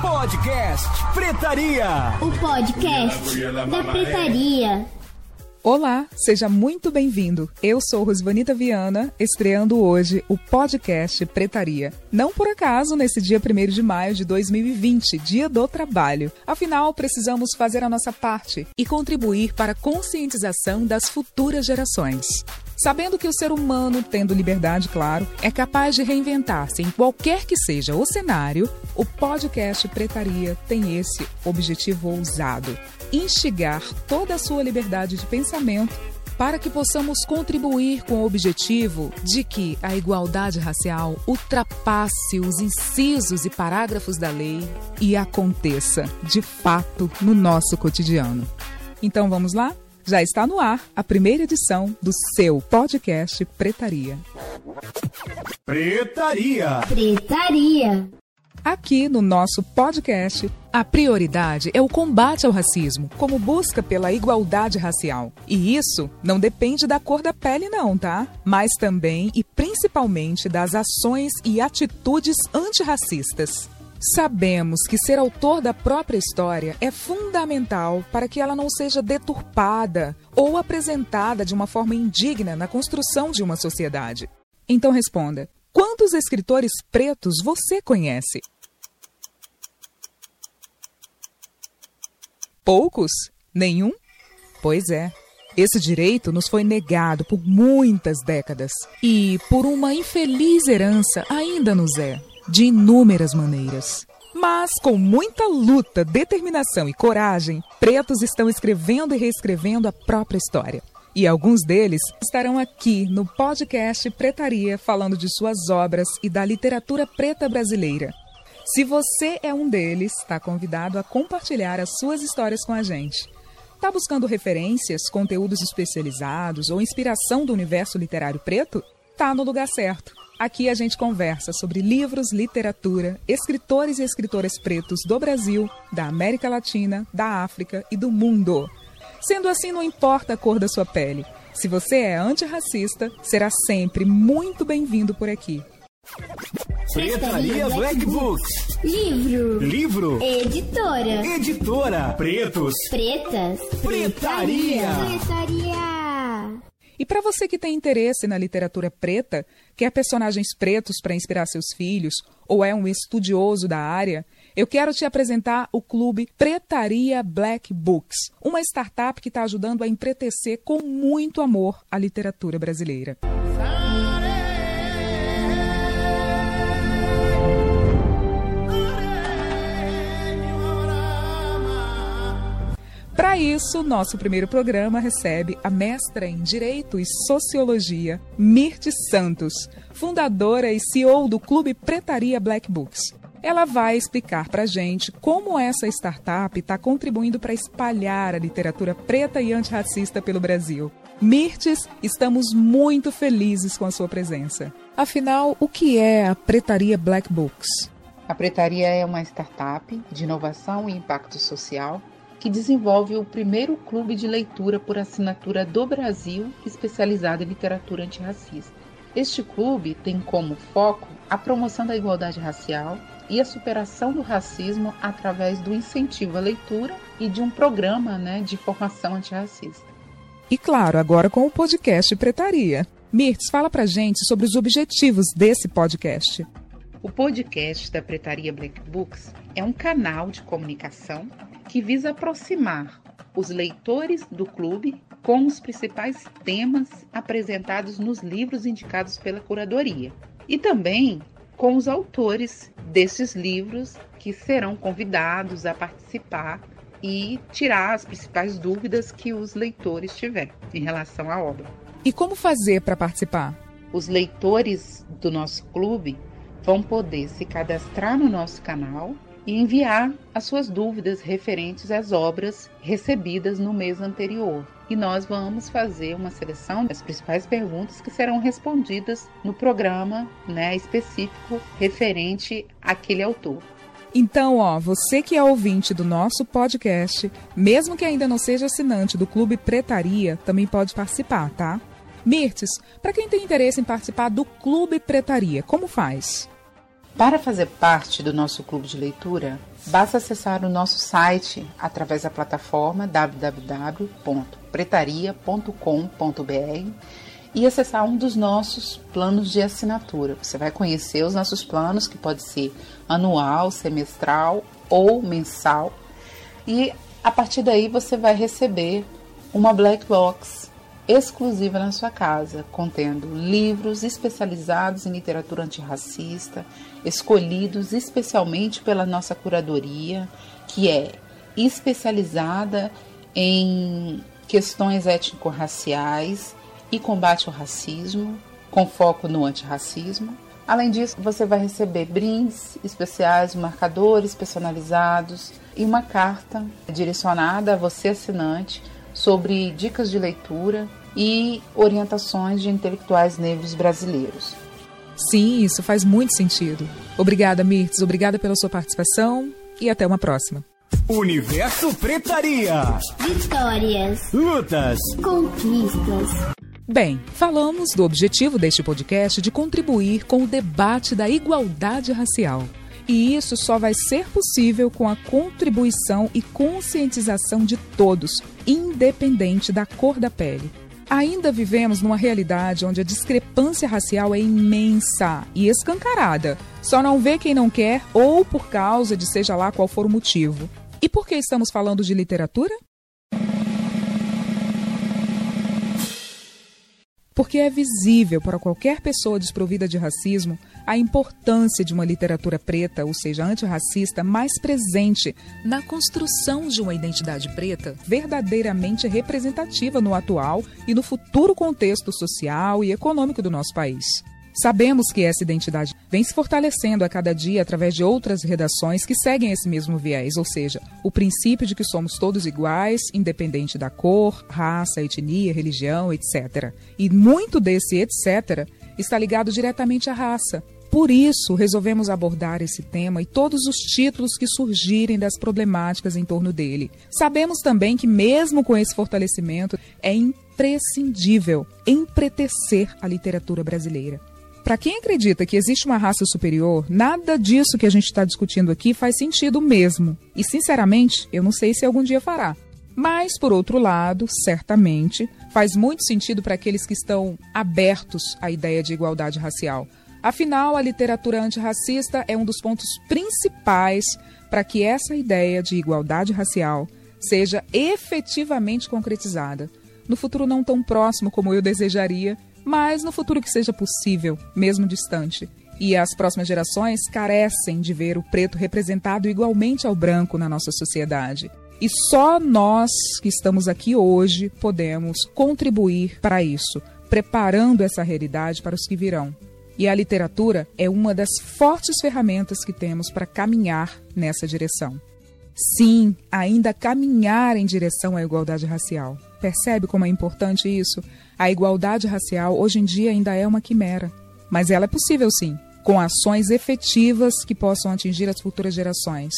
Podcast Pretaria. O podcast da Pretaria. Olá, seja muito bem-vindo. Eu sou Rosvanita Viana, estreando hoje o podcast Pretaria. Não por acaso nesse dia 1 de maio de 2020, Dia do Trabalho. Afinal, precisamos fazer a nossa parte e contribuir para a conscientização das futuras gerações. Sabendo que o ser humano, tendo liberdade, claro, é capaz de reinventar-se em qualquer que seja o cenário, o podcast Pretaria tem esse objetivo ousado: instigar toda a sua liberdade de pensamento para que possamos contribuir com o objetivo de que a igualdade racial ultrapasse os incisos e parágrafos da lei e aconteça, de fato, no nosso cotidiano. Então vamos lá? Já está no ar a primeira edição do seu podcast Pretaria. Pretaria. Pretaria. Aqui no nosso podcast, a prioridade é o combate ao racismo, como busca pela igualdade racial. E isso não depende da cor da pele, não, tá? Mas também e principalmente das ações e atitudes antirracistas. Sabemos que ser autor da própria história é fundamental para que ela não seja deturpada ou apresentada de uma forma indigna na construção de uma sociedade. Então responda: quantos escritores pretos você conhece? Poucos? Nenhum? Pois é. Esse direito nos foi negado por muitas décadas e, por uma infeliz herança, ainda nos é de inúmeras maneiras. Mas com muita luta, determinação e coragem, pretos estão escrevendo e reescrevendo a própria história. E alguns deles estarão aqui no podcast Pretaria falando de suas obras e da literatura preta brasileira. Se você é um deles, está convidado a compartilhar as suas histórias com a gente. Está buscando referências, conteúdos especializados ou inspiração do universo literário preto? Tá no lugar certo. Aqui a gente conversa sobre livros, literatura, escritores e escritoras pretos do Brasil, da América Latina, da África e do mundo. Sendo assim, não importa a cor da sua pele. Se você é antirracista, será sempre muito bem-vindo por aqui. Pretaria Black Books. Livro. Livro. Editora. Editora. Pretos. Pretas. Pretaria. Pretaria. E para você que tem interesse na literatura preta, quer personagens pretos para inspirar seus filhos, ou é um estudioso da área, eu quero te apresentar o clube Pretaria Black Books, uma startup que está ajudando a empretecer com muito amor a literatura brasileira. Para isso, nosso primeiro programa recebe a mestra em Direito e Sociologia, Mirte Santos, fundadora e CEO do Clube Pretaria Black Books. Ela vai explicar para a gente como essa startup está contribuindo para espalhar a literatura preta e antirracista pelo Brasil. Mirtes, estamos muito felizes com a sua presença. Afinal, o que é a Pretaria Black Books? A Pretaria é uma startup de inovação e impacto social que desenvolve o primeiro clube de leitura por assinatura do Brasil especializado em literatura antirracista. Este clube tem como foco a promoção da igualdade racial e a superação do racismo através do incentivo à leitura e de um programa né, de formação antirracista. E claro, agora com o podcast Pretaria. Mirtz, fala pra gente sobre os objetivos desse podcast. O podcast da Pretaria Black Books é um canal de comunicação que visa aproximar os leitores do clube com os principais temas apresentados nos livros indicados pela curadoria e também com os autores desses livros que serão convidados a participar e tirar as principais dúvidas que os leitores tiverem em relação à obra. E como fazer para participar? Os leitores do nosso clube vão poder se cadastrar no nosso canal e enviar as suas dúvidas referentes às obras recebidas no mês anterior. E nós vamos fazer uma seleção das principais perguntas que serão respondidas no programa né, específico referente àquele autor. Então, ó, você que é ouvinte do nosso podcast, mesmo que ainda não seja assinante do Clube Pretaria, também pode participar, tá? Mirtes, para quem tem interesse em participar do Clube Pretaria, como faz? Para fazer parte do nosso clube de leitura, basta acessar o nosso site através da plataforma www.pretaria.com.br e acessar um dos nossos planos de assinatura. Você vai conhecer os nossos planos, que pode ser anual, semestral ou mensal. E a partir daí você vai receber uma black box exclusiva na sua casa, contendo livros especializados em literatura antirracista, escolhidos especialmente pela nossa curadoria, que é especializada em questões étnico-raciais e combate ao racismo, com foco no antirracismo. Além disso, você vai receber brindes especiais, marcadores personalizados e uma carta direcionada a você assinante sobre dicas de leitura e orientações de intelectuais negros brasileiros. Sim, isso faz muito sentido. Obrigada, Mirtz. Obrigada pela sua participação e até uma próxima. Universo Pretaria. Vitórias. Lutas. Conquistas. Bem, falamos do objetivo deste podcast de contribuir com o debate da igualdade racial. E isso só vai ser possível com a contribuição e conscientização de todos, independente da cor da pele. Ainda vivemos numa realidade onde a discrepância racial é imensa e escancarada. Só não vê quem não quer ou por causa de seja lá qual for o motivo. E por que estamos falando de literatura? Porque é visível para qualquer pessoa desprovida de racismo a importância de uma literatura preta, ou seja, antirracista, mais presente na construção de uma identidade preta verdadeiramente representativa no atual e no futuro contexto social e econômico do nosso país. Sabemos que essa identidade vem se fortalecendo a cada dia através de outras redações que seguem esse mesmo viés, ou seja, o princípio de que somos todos iguais, independente da cor, raça, etnia, religião, etc. E muito desse etc está ligado diretamente à raça. Por isso, resolvemos abordar esse tema e todos os títulos que surgirem das problemáticas em torno dele. Sabemos também que, mesmo com esse fortalecimento, é imprescindível empretecer a literatura brasileira. Para quem acredita que existe uma raça superior, nada disso que a gente está discutindo aqui faz sentido mesmo. E, sinceramente, eu não sei se algum dia fará. Mas, por outro lado, certamente, faz muito sentido para aqueles que estão abertos à ideia de igualdade racial. Afinal, a literatura antirracista é um dos pontos principais para que essa ideia de igualdade racial seja efetivamente concretizada. No futuro não tão próximo como eu desejaria, mas no futuro que seja possível, mesmo distante. E as próximas gerações carecem de ver o preto representado igualmente ao branco na nossa sociedade. E só nós que estamos aqui hoje podemos contribuir para isso, preparando essa realidade para os que virão. E a literatura é uma das fortes ferramentas que temos para caminhar nessa direção. Sim, ainda caminhar em direção à igualdade racial. Percebe como é importante isso? A igualdade racial hoje em dia ainda é uma quimera, mas ela é possível sim, com ações efetivas que possam atingir as futuras gerações,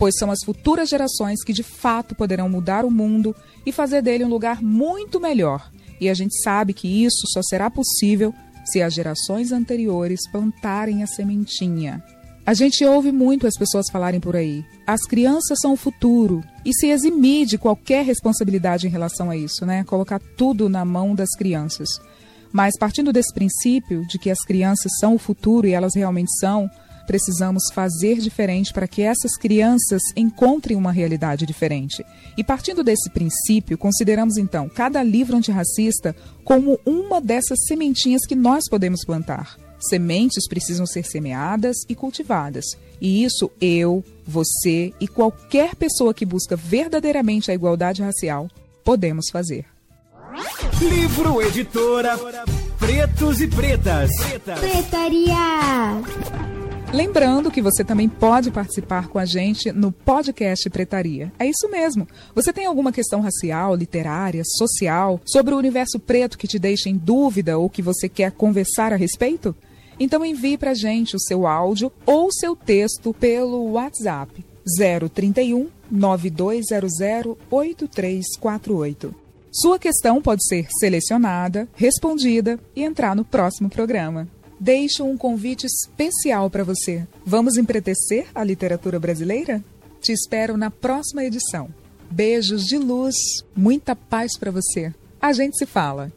pois são as futuras gerações que de fato poderão mudar o mundo e fazer dele um lugar muito melhor. E a gente sabe que isso só será possível se as gerações anteriores plantarem a sementinha. A gente ouve muito as pessoas falarem por aí: as crianças são o futuro, e se eximir de qualquer responsabilidade em relação a isso, né? Colocar tudo na mão das crianças. Mas partindo desse princípio de que as crianças são o futuro e elas realmente são, precisamos fazer diferente para que essas crianças encontrem uma realidade diferente. E partindo desse princípio, consideramos então cada livro antirracista como uma dessas sementinhas que nós podemos plantar. Sementes precisam ser semeadas e cultivadas. E isso eu, você e qualquer pessoa que busca verdadeiramente a igualdade racial podemos fazer. Livro Editora Pretos e Pretas. Pretaria. Lembrando que você também pode participar com a gente no podcast Pretaria. É isso mesmo. Você tem alguma questão racial, literária, social, sobre o universo preto que te deixa em dúvida ou que você quer conversar a respeito? Então envie para a gente o seu áudio ou seu texto pelo WhatsApp 031 9200 8348. Sua questão pode ser selecionada, respondida e entrar no próximo programa. deixo um convite especial para você. Vamos empretecer a literatura brasileira? Te espero na próxima edição. Beijos de luz, muita paz para você. A gente se fala.